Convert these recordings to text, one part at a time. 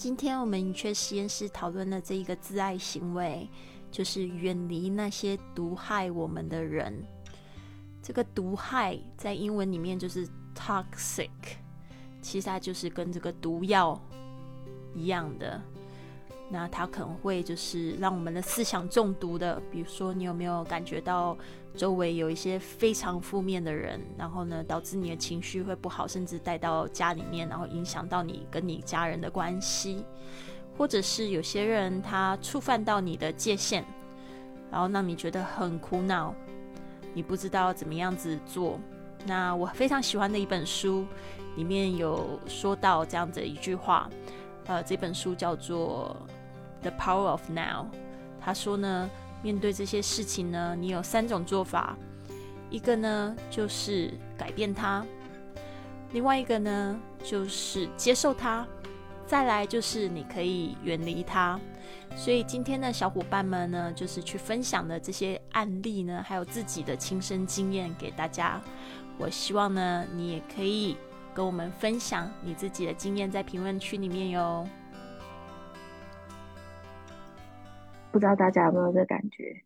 今天我们云雀实验室讨论的这一个自爱行为，就是远离那些毒害我们的人。这个毒害在英文里面就是 toxic，其实它就是跟这个毒药一样的。那它可能会就是让我们的思想中毒的。比如说，你有没有感觉到周围有一些非常负面的人，然后呢，导致你的情绪会不好，甚至带到家里面，然后影响到你跟你家人的关系，或者是有些人他触犯到你的界限，然后让你觉得很苦恼。你不知道怎么样子做。那我非常喜欢的一本书，里面有说到这样子一句话。呃，这本书叫做《The Power of Now》。他说呢，面对这些事情呢，你有三种做法。一个呢，就是改变它；另外一个呢，就是接受它；再来就是你可以远离它。所以今天的小伙伴们呢，就是去分享的这些案例呢，还有自己的亲身经验给大家。我希望呢，你也可以跟我们分享你自己的经验在评论区里面哟。不知道大家有没有这感觉？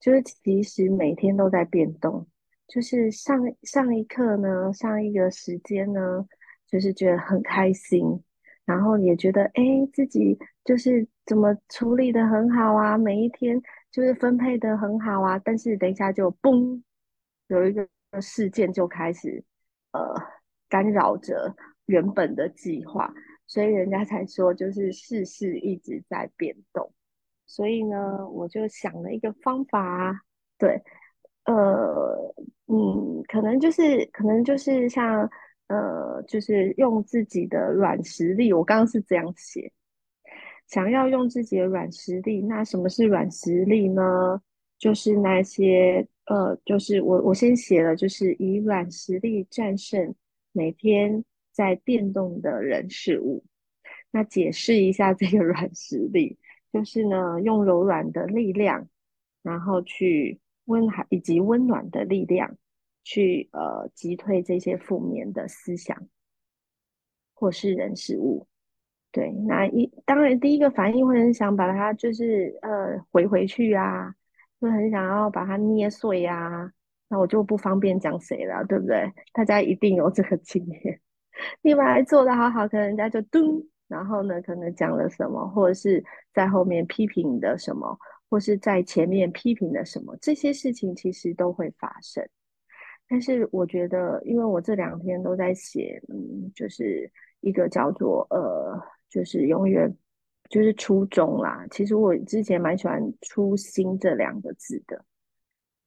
就是其实每天都在变动。就是上上一刻呢，上一个时间呢，就是觉得很开心。然后也觉得，哎，自己就是怎么处理的很好啊，每一天就是分配的很好啊。但是等一下就嘣，有一个事件就开始，呃，干扰着原本的计划，所以人家才说就是事事一直在变动。所以呢，我就想了一个方法，对，呃，嗯，可能就是可能就是像。呃，就是用自己的软实力，我刚刚是这样写，想要用自己的软实力。那什么是软实力呢？就是那些呃，就是我我先写了，就是以软实力战胜每天在变动的人事物。那解释一下这个软实力，就是呢，用柔软的力量，然后去温海以及温暖的力量。去呃击退这些负面的思想，或是人事物。对，那一当然第一个反应会很想把它就是呃回回去啊，会很想要把它捏碎啊。那我就不方便讲谁了，对不对？大家一定有这个经验。你本来做的好好，可能人家就咚，然后呢可能讲了什么，或者是在后面批评的什么，或是在前面批评的什么，这些事情其实都会发生。但是我觉得，因为我这两天都在写，嗯，就是一个叫做呃，就是永远就是初衷啦。其实我之前蛮喜欢“初心”这两个字的，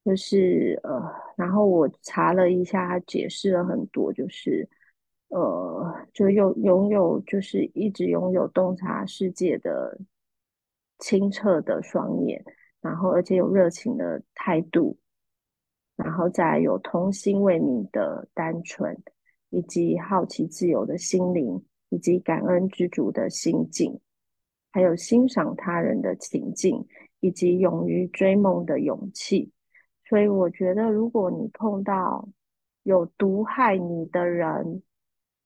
就是呃，然后我查了一下，解释了很多，就是呃，就拥拥有，就是一直拥有洞察世界的清澈的双眼，然后而且有热情的态度。然后再有童心未泯的单纯，以及好奇自由的心灵，以及感恩知足的心境，还有欣赏他人的情境，以及勇于追梦的勇气。所以我觉得，如果你碰到有毒害你的人，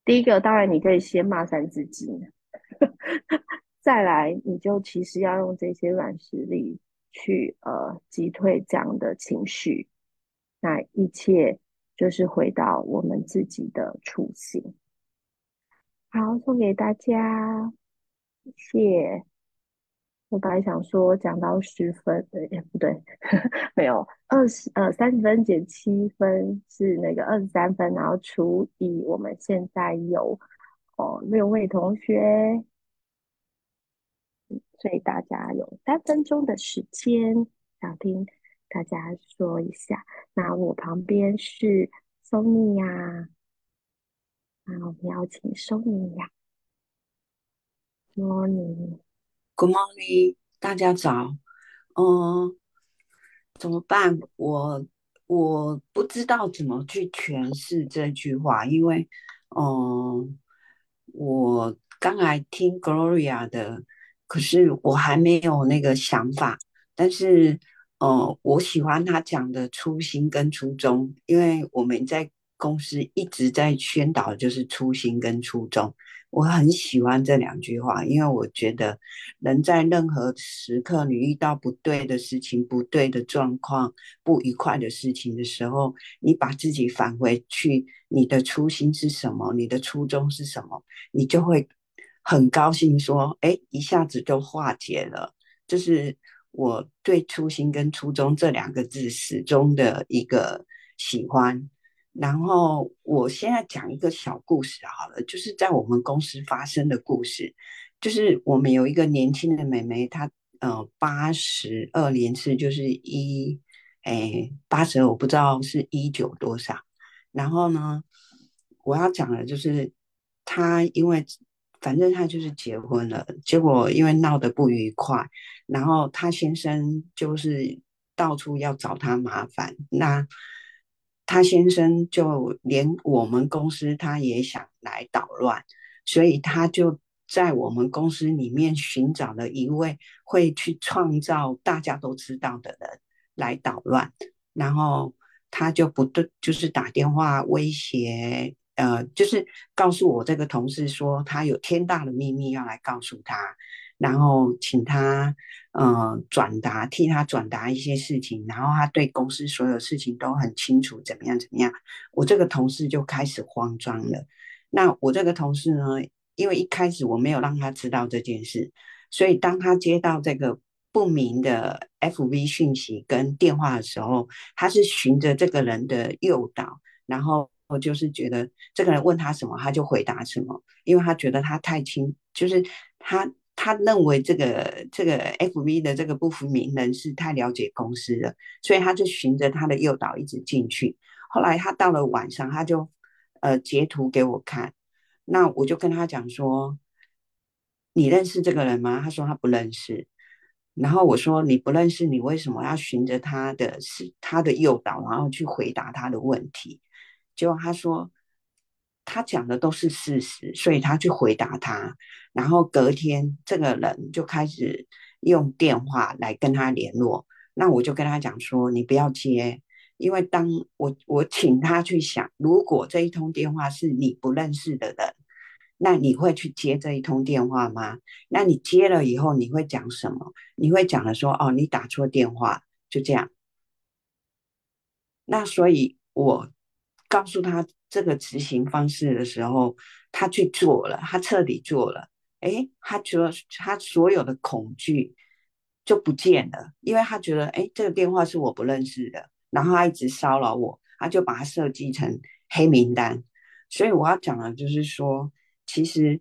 第一个当然你可以先骂三字经，再来你就其实要用这些软实力去呃击退这样的情绪。那一切就是回到我们自己的初心。好，送给大家，谢。我本来想说讲到十分，哎，不对，没有二十，呃，三十分减七分是那个二十三分，然后除以我们现在有哦六位同学，所以大家有三分钟的时间想听。大家说一下，那我旁边是 Sony 呀，那我们邀请 Sony 呀，Morning，Good morning，大家早，嗯，怎么办？我我不知道怎么去诠释这句话，因为，嗯，我刚来听 Gloria 的，可是我还没有那个想法，但是。嗯，我喜欢他讲的初心跟初衷，因为我们在公司一直在宣导就是初心跟初衷。我很喜欢这两句话，因为我觉得人在任何时刻，你遇到不对的事情、不对的状况、不愉快的事情的时候，你把自己返回去，你的初心是什么？你的初衷是什么？你就会很高兴，说：“哎，一下子就化解了。”这是我对初心跟初衷这两个字始终的一个喜欢。然后我现在讲一个小故事好了，就是在我们公司发生的故事。就是我们有一个年轻的妹妹，她呃八十二年次，就是一诶八十二，我不知道是一九多少。然后呢，我要讲的就是她，因为反正她就是结婚了，结果因为闹得不愉快，然后她先生就是到处要找她麻烦。那他先生就连我们公司他也想来捣乱，所以他就在我们公司里面寻找了一位会去创造大家都知道的人来捣乱，然后他就不对，就是打电话威胁，呃，就是告诉我这个同事说他有天大的秘密要来告诉他。然后请他，呃，转达替他转达一些事情，然后他对公司所有事情都很清楚，怎么样怎么样。我这个同事就开始慌张了。那我这个同事呢，因为一开始我没有让他知道这件事，所以当他接到这个不明的 FV 讯息跟电话的时候，他是循着这个人的诱导，然后我就是觉得这个人问他什么，他就回答什么，因为他觉得他太清，就是他。他认为这个这个 F V 的这个不服名人是太了解公司了，所以他就循着他的诱导一直进去。后来他到了晚上，他就呃截图给我看，那我就跟他讲说：“你认识这个人吗？”他说他不认识。然后我说：“你不认识，你为什么要循着他的是他的诱导，然后去回答他的问题？”结果他说。他讲的都是事实，所以他去回答他，然后隔天这个人就开始用电话来跟他联络。那我就跟他讲说，你不要接，因为当我我请他去想，如果这一通电话是你不认识的人，那你会去接这一通电话吗？那你接了以后你会讲什么？你会讲的说，哦，你打错电话，就这样。那所以我告诉他。这个执行方式的时候，他去做了，他彻底做了。哎，他觉得他所有的恐惧就不见了，因为他觉得，哎，这个电话是我不认识的，然后他一直骚扰我，他就把它设计成黑名单。所以我要讲的，就是说，其实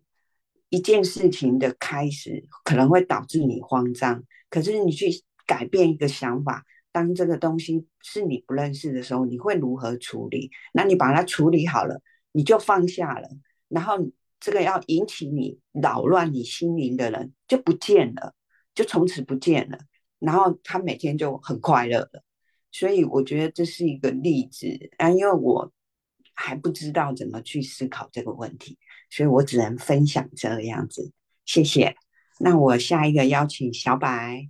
一件事情的开始可能会导致你慌张，可是你去改变一个想法。当这个东西是你不认识的时候，你会如何处理？那你把它处理好了，你就放下了。然后这个要引起你扰乱你心灵的人就不见了，就从此不见了。然后他每天就很快乐了。所以我觉得这是一个例子啊，因为我还不知道怎么去思考这个问题，所以我只能分享这个样子。谢谢。那我下一个邀请小白。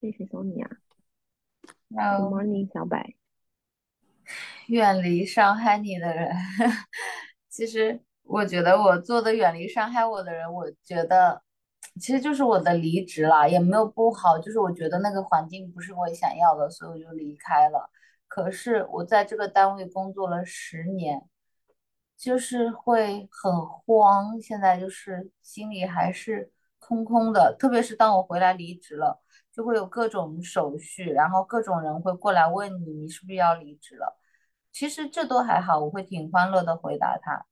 谢谢 Sonia。Good morning，小白。远离伤害你的人，其实我觉得我做的远离伤害我的人，我觉得其实就是我的离职了，也没有不好，就是我觉得那个环境不是我想要的，所以我就离开了。可是我在这个单位工作了十年，就是会很慌，现在就是心里还是空空的，特别是当我回来离职了。就会有各种手续，然后各种人会过来问你，你是不是要离职了？其实这都还好，我会挺欢乐的回答他。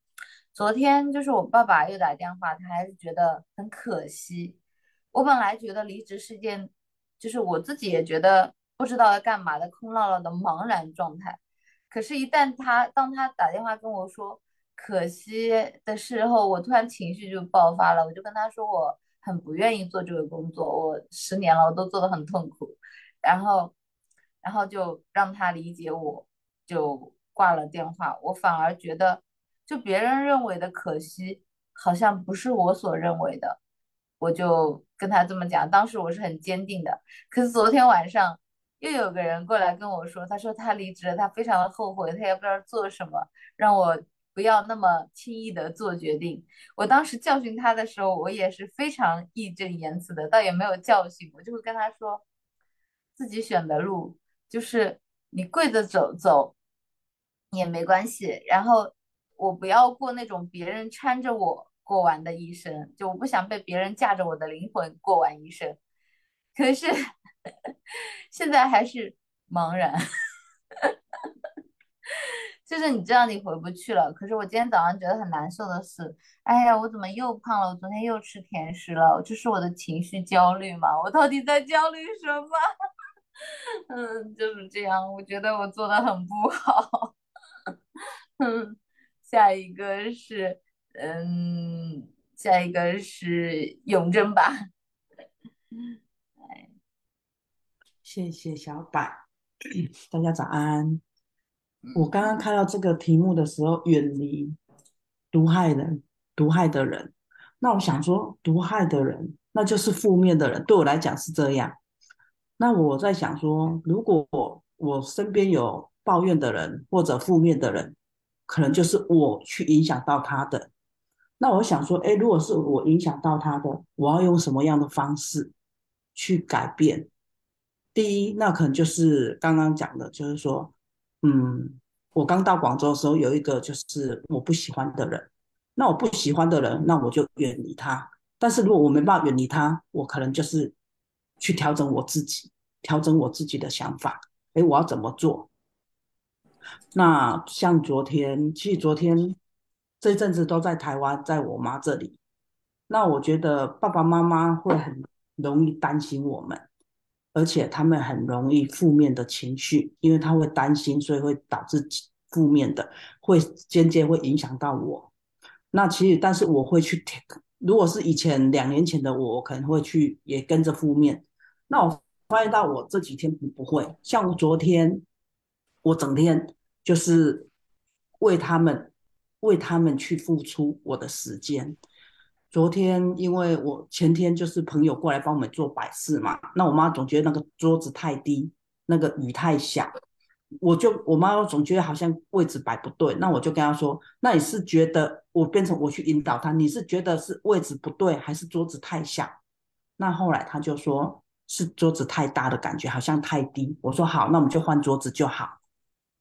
昨天就是我爸爸又打电话，他还是觉得很可惜。我本来觉得离职是件，就是我自己也觉得不知道要干嘛的空落落的茫然状态。可是，一旦他当他打电话跟我说可惜的时候，我突然情绪就爆发了，我就跟他说我。很不愿意做这个工作，我十年了，我都做得很痛苦，然后，然后就让他理解我，就挂了电话。我反而觉得，就别人认为的可惜，好像不是我所认为的。我就跟他这么讲，当时我是很坚定的。可是昨天晚上，又有个人过来跟我说，他说他离职了，他非常的后悔，他也不知道做什么，让我不要那么轻易的做决定。我当时教训他的时候，我也是非常义正言辞的，倒也没有教训，我就会跟他说，自己选的路就是你跪着走走也没关系，然后我不要过那种别人搀着我过完的一生，就我不想被别人架着我的灵魂过完一生。可是 现在还是茫然，就是你知道你回不去了。可是我今天早上觉得很难受的是，哎呀，我怎么又胖了？我昨天又吃甜食了，这是我的情绪焦虑吗？我到底在焦虑什么？嗯，就是这样。我觉得我做的很不好。嗯，下一个是，嗯，下一个是永贞吧。谢谢小柏，大家早安。我刚刚看到这个题目的时候，远离毒害人、毒害的人。那我想说，毒害的人，那就是负面的人。对我来讲是这样。那我在想说，如果我身边有抱怨的人或者负面的人，可能就是我去影响到他的。那我想说，哎，如果是我影响到他的，我要用什么样的方式去改变？第一，那可能就是刚刚讲的，就是说，嗯，我刚到广州的时候，有一个就是我不喜欢的人，那我不喜欢的人，那我就远离他。但是如果我没办法远离他，我可能就是去调整我自己，调整我自己的想法。哎，我要怎么做？那像昨天，其实昨天这一阵子都在台湾，在我妈这里。那我觉得爸爸妈妈会很容易担心我们。而且他们很容易负面的情绪，因为他会担心，所以会导致负面的，会间接会影响到我。那其实，但是我会去 take，如果是以前两年前的我，我可能会去也跟着负面。那我发现到我这几天不会，像昨天，我整天就是为他们，为他们去付出我的时间。昨天因为我前天就是朋友过来帮我们做摆饰嘛，那我妈总觉得那个桌子太低，那个雨太小，我就我妈总觉得好像位置摆不对，那我就跟她说，那你是觉得我变成我去引导她，你是觉得是位置不对，还是桌子太小？那后来她就说是桌子太大的感觉，好像太低。我说好，那我们就换桌子就好，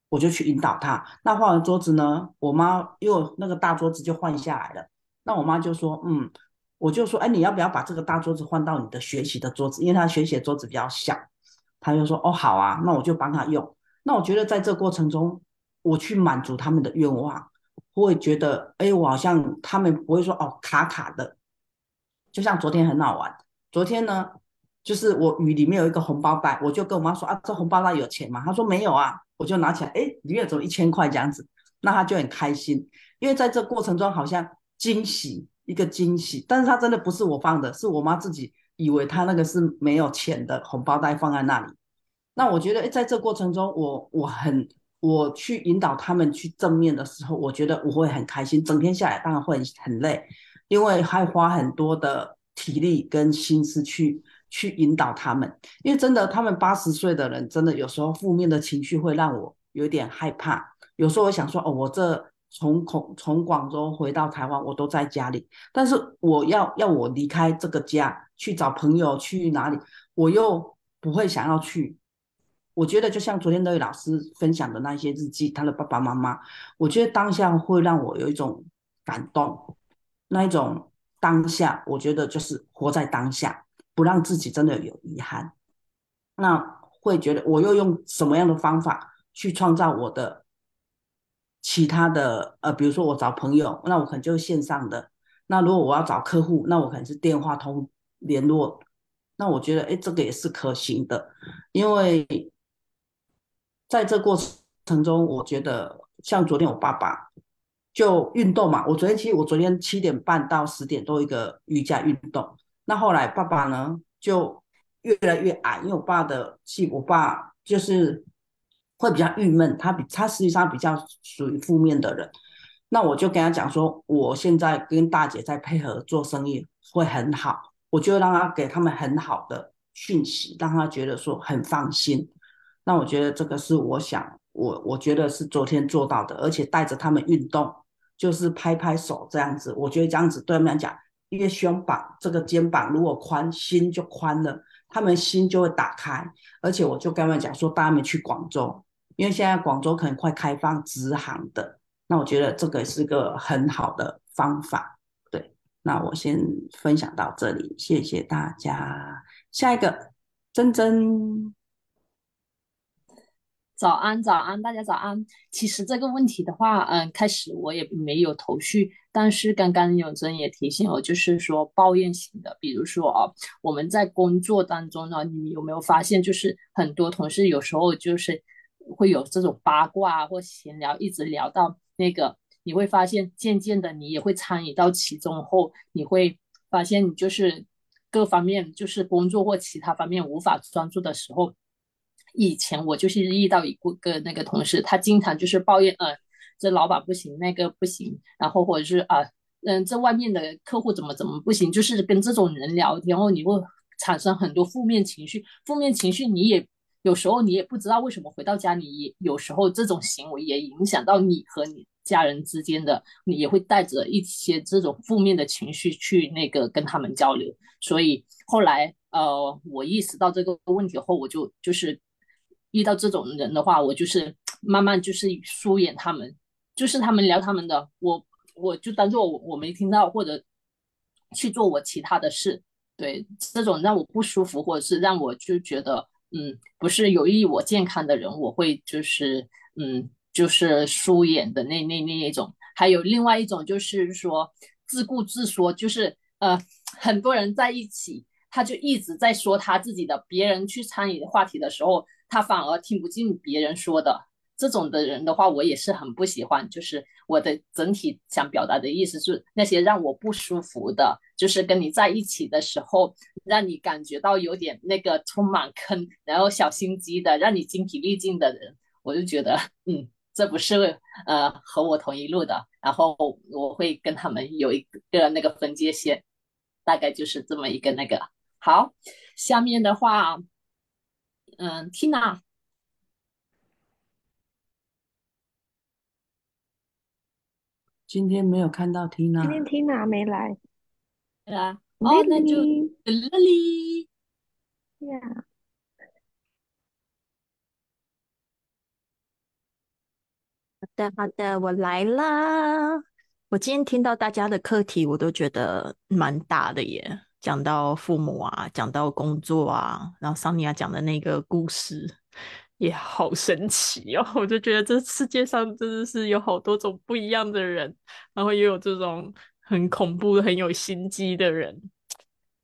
我就去引导她。那换完桌子呢，我妈又那个大桌子就换下来了。那我妈就说，嗯，我就说，哎，你要不要把这个大桌子换到你的学习的桌子？因为她学习的桌子比较小。她就说，哦，好啊，那我就帮她用。那我觉得在这过程中，我去满足他们的愿望，会觉得，哎，我好像他们不会说，哦，卡卡的。就像昨天很好玩，昨天呢，就是我雨里面有一个红包袋，我就跟我妈说，啊，这红包袋有钱吗？她说没有啊，我就拿起来，哎，里面怎么一千块这样子？那她就很开心，因为在这过程中好像。惊喜，一个惊喜，但是他真的不是我放的，是我妈自己以为他那个是没有钱的红包袋放在那里。那我觉得，在这过程中，我我很我去引导他们去正面的时候，我觉得我会很开心。整天下来当然会很累，因为还花很多的体力跟心思去去引导他们。因为真的，他们八十岁的人，真的有时候负面的情绪会让我有点害怕。有时候我想说，哦，我这。从广从广州回到台湾，我都在家里。但是我要要我离开这个家去找朋友去哪里，我又不会想要去。我觉得就像昨天那位老师分享的那些日记，他的爸爸妈妈，我觉得当下会让我有一种感动，那一种当下，我觉得就是活在当下，不让自己真的有遗憾。那会觉得我又用什么样的方法去创造我的？其他的呃，比如说我找朋友，那我可能就是线上的；那如果我要找客户，那我可能是电话通联络。那我觉得，哎，这个也是可行的，因为在这过程中，我觉得像昨天我爸爸就运动嘛，我昨天其实我昨天七点半到十点多一个瑜伽运动。那后来爸爸呢就越来越矮，因为我爸的气，我爸就是。会比较郁闷，他比他实际上比较属于负面的人。那我就跟他讲说，我现在跟大姐在配合做生意会很好，我就让他给他们很好的讯息，让他觉得说很放心。那我觉得这个是我想我我觉得是昨天做到的，而且带着他们运动，就是拍拍手这样子，我觉得这样子对他们来讲，因为胸膀这个肩膀如果宽，心就宽了，他们心就会打开，而且我就跟他们讲说，带他们去广州，因为现在广州可能快开放直航的，那我觉得这个是个很好的方法。对，那我先分享到这里，谢谢大家。下一个，珍珍。早安，早安，大家早安。其实这个问题的话，嗯，开始我也没有头绪，但是刚刚永珍也提醒我，就是说抱怨型的，比如说啊，我们在工作当中呢，你有没有发现，就是很多同事有时候就是会有这种八卦或闲聊，一直聊到那个，你会发现渐渐的你也会参与到其中后，你会发现你就是各方面就是工作或其他方面无法专注的时候。以前我就是遇到一个那个同事，他经常就是抱怨，呃，这老板不行，那个不行，然后或者是啊，嗯，这外面的客户怎么怎么不行，就是跟这种人聊天后，你会产生很多负面情绪，负面情绪你也有时候你也不知道为什么回到家里，也有时候这种行为也影响到你和你家人之间的，你也会带着一些这种负面的情绪去那个跟他们交流，所以后来呃，我意识到这个问题后，我就就是。遇到这种人的话，我就是慢慢就是疏远他们，就是他们聊他们的，我我就当做我我没听到，或者去做我其他的事。对这种让我不舒服，或者是让我就觉得嗯不是有益我健康的人，我会就是嗯就是疏远的那那那一种。还有另外一种就是说自顾自说，就是呃很多人在一起，他就一直在说他自己的，别人去参与话题的时候。他反而听不进别人说的，这种的人的话，我也是很不喜欢。就是我的整体想表达的意思是，那些让我不舒服的，就是跟你在一起的时候，让你感觉到有点那个充满坑，然后小心机的，让你精疲力尽的人，我就觉得，嗯，这不是呃和我同一路的。然后我会跟他们有一个那个分界线，大概就是这么一个那个。好，下面的话。嗯，Tina，今天没有看到 Tina，今天 Tina 没来，对啊，哦，那就 Lily，呀，好的，好的，我来啦。我今天听到大家的课题，我都觉得蛮大的耶。讲到父母啊，讲到工作啊，然后桑尼亚讲的那个故事也好神奇哦！我就觉得这世界上真的是有好多种不一样的人，然后也有这种很恐怖、很有心机的人。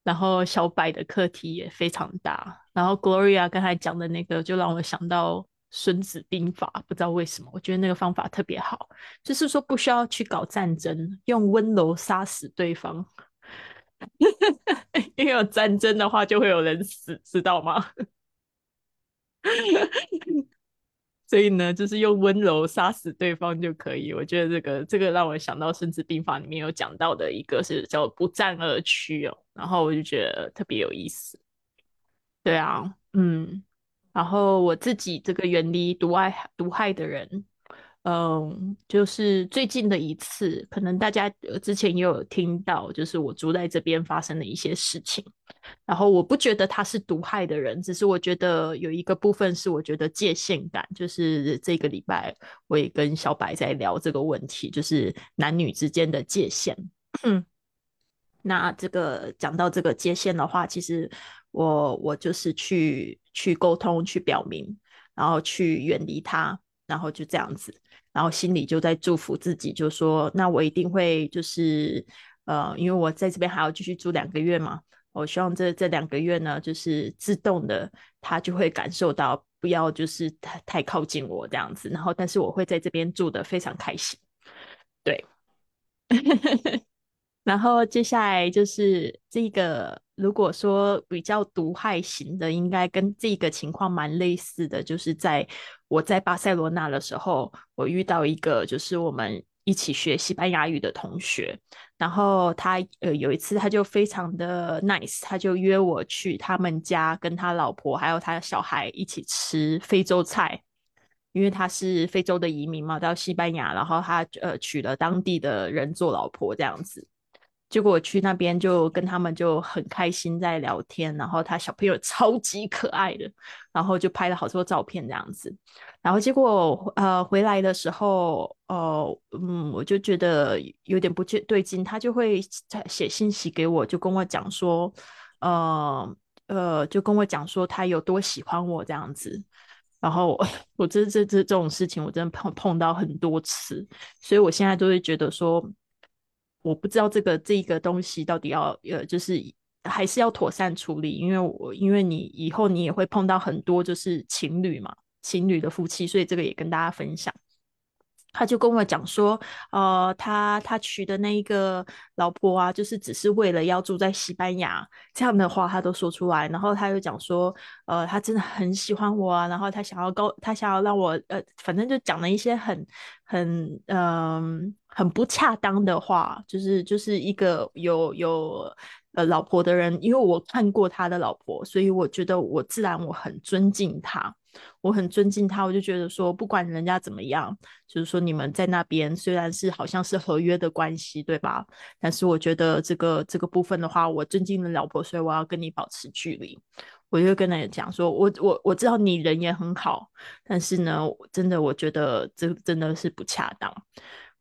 然后小白的课题也非常大。然后 Gloria 刚才讲的那个，就让我想到《孙子兵法》，不知道为什么，我觉得那个方法特别好，就是说不需要去搞战争，用温柔杀死对方。因为有战争的话，就会有人死，知道吗？所以呢，就是用温柔杀死对方就可以。我觉得这个这个让我想到《孙子兵法》里面有讲到的一个是叫“不战而屈”哦，然后我就觉得特别有意思。对啊，嗯，然后我自己这个远离毒爱毒害的人。嗯，就是最近的一次，可能大家之前也有听到，就是我住在这边发生的一些事情。然后我不觉得他是毒害的人，只是我觉得有一个部分是我觉得界限感，就是这个礼拜我也跟小白在聊这个问题，就是男女之间的界限。那这个讲到这个界限的话，其实我我就是去去沟通、去表明，然后去远离他，然后就这样子。然后心里就在祝福自己，就说：“那我一定会就是，呃，因为我在这边还要继续住两个月嘛，我希望这这两个月呢，就是自动的，他就会感受到不要就是太太靠近我这样子。然后，但是我会在这边住的非常开心，对。然后接下来就是这个，如果说比较毒害型的，应该跟这个情况蛮类似的，就是在。我在巴塞罗那的时候，我遇到一个就是我们一起学西班牙语的同学。然后他呃有一次他就非常的 nice，他就约我去他们家跟他老婆还有他的小孩一起吃非洲菜，因为他是非洲的移民嘛，到西班牙，然后他呃娶了当地的人做老婆这样子。结果我去那边就跟他们就很开心在聊天，然后他小朋友 超级可爱的，然后就拍了好多照片这样子。然后结果呃回来的时候，呃嗯，我就觉得有点不对劲，他就会在写信息给我，就跟我讲说，呃呃，就跟我讲说他有多喜欢我这样子。然后我 这这这这种事情我真的碰碰到很多次，所以我现在都会觉得说。我不知道这个这个东西到底要呃，就是还是要妥善处理，因为我因为你以后你也会碰到很多就是情侣嘛，情侣的夫妻，所以这个也跟大家分享。他就跟我讲说，呃，他他娶的那一个老婆啊，就是只是为了要住在西班牙，这样的话他都说出来。然后他又讲说，呃，他真的很喜欢我啊，然后他想要高，他想要让我，呃，反正就讲了一些很很嗯很不恰当的话，就是就是一个有有呃老婆的人，因为我看过他的老婆，所以我觉得我自然我很尊敬他。我很尊敬他，我就觉得说，不管人家怎么样，就是说你们在那边虽然是好像是合约的关系，对吧？但是我觉得这个这个部分的话，我尊敬的老婆，所以我要跟你保持距离。我就跟他讲说，我我我知道你人也很好，但是呢，真的我觉得这真的是不恰当。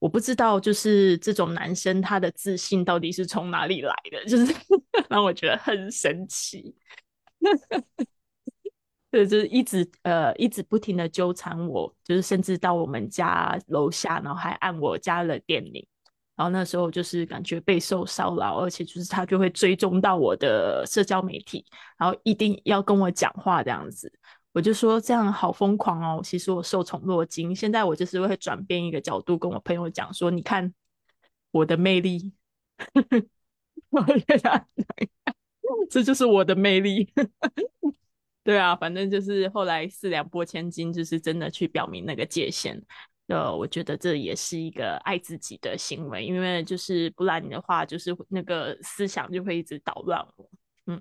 我不知道，就是这种男生他的自信到底是从哪里来的，就是 让我觉得很神奇。对，就是一直呃，一直不停的纠缠我，就是甚至到我们家楼下，然后还按我家的电铃，然后那时候就是感觉备受骚扰，而且就是他就会追踪到我的社交媒体，然后一定要跟我讲话这样子，我就说这样好疯狂哦，其实我受宠若惊，现在我就是会转变一个角度跟我朋友讲说，你看我的魅力，我给他这就是我的魅力。对啊，反正就是后来四两拨千斤，就是真的去表明那个界限。呃，我觉得这也是一个爱自己的行为，因为就是不然的话，就是那个思想就会一直捣乱我。嗯，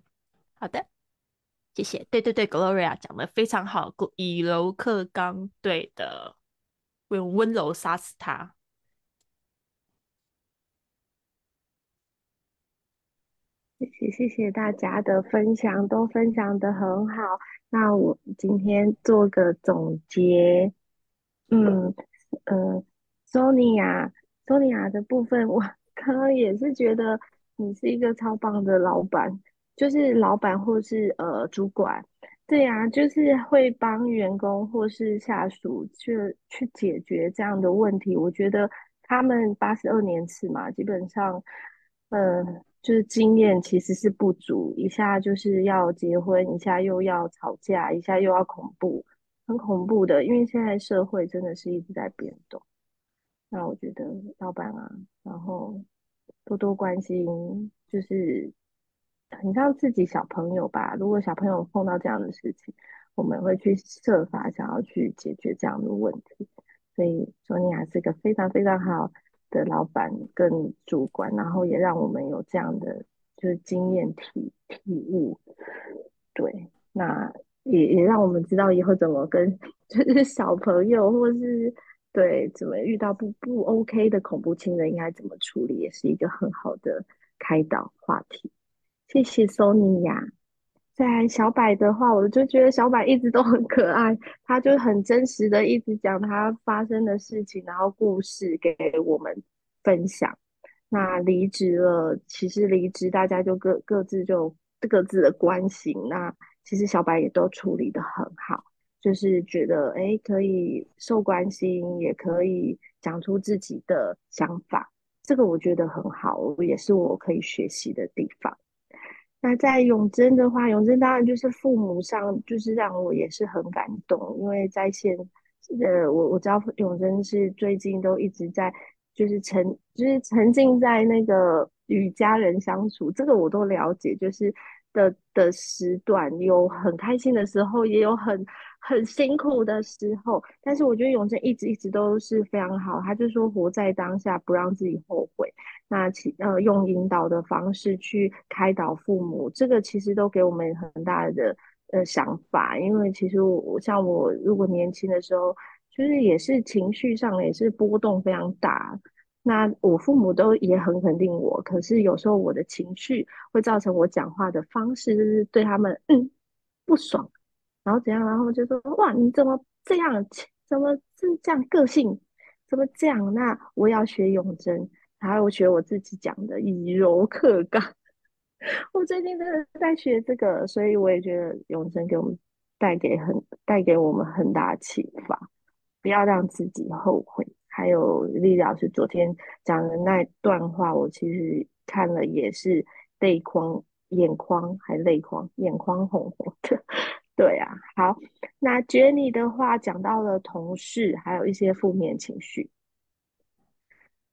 好的，谢谢。对对对，Gloria 讲的非常好，以柔克刚，对的，用温柔杀死他。谢谢谢谢大家的分享，都分享的很好。那我今天做个总结，嗯呃，Sonia，Sonia 的部分，我 刚刚也是觉得你是一个超棒的老板，就是老板或是呃主管，对呀，就是会帮员工或是下属去去解决这样的问题。我觉得他们八十二年次嘛，基本上，嗯。就是经验其实是不足，一下就是要结婚，一下又要吵架，一下又要恐怖，很恐怖的。因为现在社会真的是一直在变动。那我觉得老板啊，然后多多关心，就是很像自己小朋友吧。如果小朋友碰到这样的事情，我们会去设法想要去解决这样的问题。所以索尼娅是一个非常非常好。的老板跟主管，然后也让我们有这样的就是经验体体悟，对，那也也让我们知道以后怎么跟 就是小朋友，或是对怎么遇到不不 OK 的恐怖情人应该怎么处理，也是一个很好的开导话题。谢谢 Sonia。在小柏的话，我就觉得小柏一直都很可爱，他就很真实的一直讲他发生的事情，然后故事给我们分享。那离职了，其实离职大家就各各自就各自的关心。那其实小柏也都处理的很好，就是觉得哎可以受关心，也可以讲出自己的想法，这个我觉得很好，也是我可以学习的地方。那在永贞的话，永贞当然就是父母上，就是让我也是很感动，因为在线，呃，我我知道永贞是最近都一直在，就是沉，就是沉浸在那个与家人相处，这个我都了解，就是的的时段有很开心的时候，也有很很辛苦的时候。但是我觉得永贞一直一直都是非常好，他就说活在当下，不让自己后悔。那其呃用引导的方式去开导父母，这个其实都给我们很大的呃想法。因为其实我像我如果年轻的时候，就是也是情绪上也是波动非常大。那我父母都也很肯定我，可是有时候我的情绪会造成我讲话的方式就是对他们嗯不爽，然后怎样，然后就说哇你怎么这样，怎么是这样个性，怎么这样？那我要学永贞，还有学我自己讲的以柔克刚。我最近真的在学这个，所以我也觉得永生给我们带给很带给我们很大启发，不要让自己后悔。还有丽老师昨天讲的那段话，我其实看了也是泪眶、眼眶还泪眶，眼眶红红的。对啊，好，那 Jenny 的话讲到了同事，还有一些负面情绪，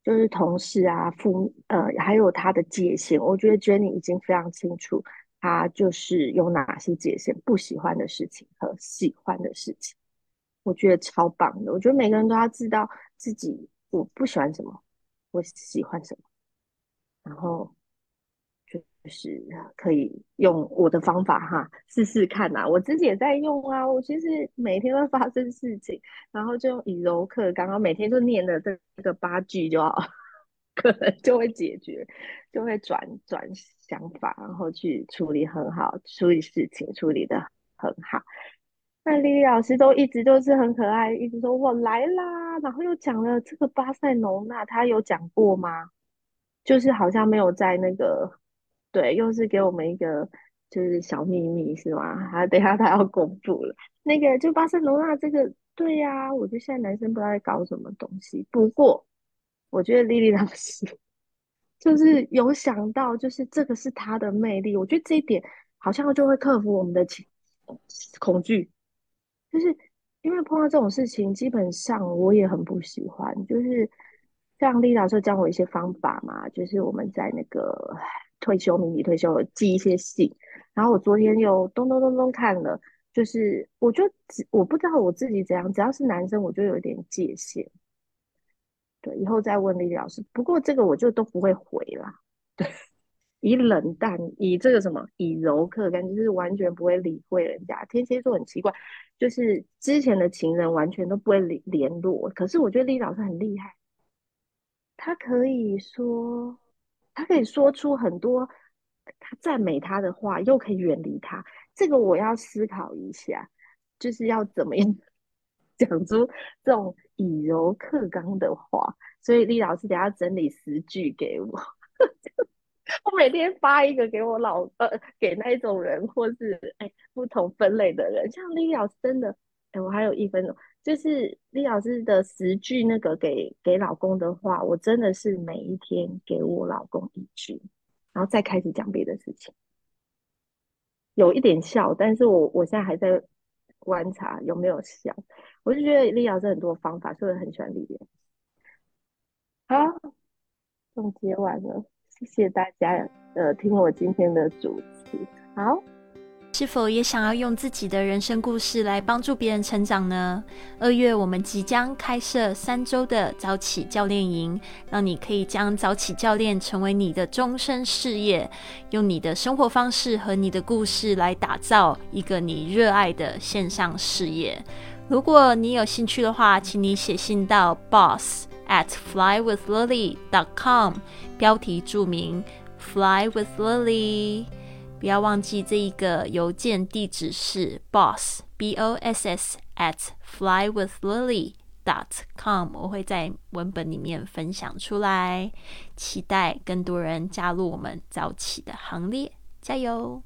就是同事啊，负呃，还有他的界限。我觉得 Jenny 已经非常清楚，他就是有哪些界限，不喜欢的事情和喜欢的事情。我觉得超棒的。我觉得每个人都要知道自己我不喜欢什么，我喜欢什么，然后就是可以用我的方法哈试试看呐。我自己也在用啊。我其实每天都发生事情，然后就以柔克刚，刚每天就念的这个八句就好，可能就会解决，就会转转想法，然后去处理很好，处理事情处理的很好。那丽丽老师都一直都是很可爱，一直说我来啦，然后又讲了这个巴塞隆那，他有讲过吗？就是好像没有在那个，对，又是给我们一个就是小秘密是吗？还等下他要公布了，那个就巴塞罗那这个，对呀，我觉得现在男生不知道在搞什么东西。不过我觉得丽丽老师就是有想到，就是这个是他的魅力，我觉得这一点好像就会克服我们的情恐惧。就是因为碰到这种事情，基本上我也很不喜欢。就是像丽老师教我一些方法嘛，就是我们在那个退休迷你退休寄一些信，然后我昨天又咚咚咚咚看了，就是我就我不知道我自己怎样，只要是男生我就有点界限。对，以后再问丽丽老师。不过这个我就都不会回啦。对，以冷淡，以这个什么，以柔克刚，就是完全不会理会人家。天蝎座很奇怪。就是之前的情人完全都不会联联络，可是我觉得丽丽老师很厉害，他可以说，他可以说出很多他赞美他的话，又可以远离他。这个我要思考一下，就是要怎么样 讲出这种以柔克刚的话。所以李老师等下整理十句给我。我每天发一个给我老呃给那种人，或是哎不同分类的人，像李老师真的哎，我还有一分钟，就是李老师的十句那个给给老公的话，我真的是每一天给我老公一句，然后再开始讲别的事情，有一点笑，但是我我现在还在观察有没有笑，我就觉得李老师很多方法，所以很喜欢李老师。好，总结完了。谢谢大家，呃，听我今天的主持。好，是否也想要用自己的人生故事来帮助别人成长呢？二月我们即将开设三周的早起教练营，让你可以将早起教练成为你的终身事业，用你的生活方式和你的故事来打造一个你热爱的线上事业。如果你有兴趣的话，请你写信到 boss。at flywithlily.com，标题注明 Fly with Lily，不要忘记这一个邮件地址是 boss b o s s at flywithlily dot com，我会在文本里面分享出来，期待更多人加入我们早起的行列，加油！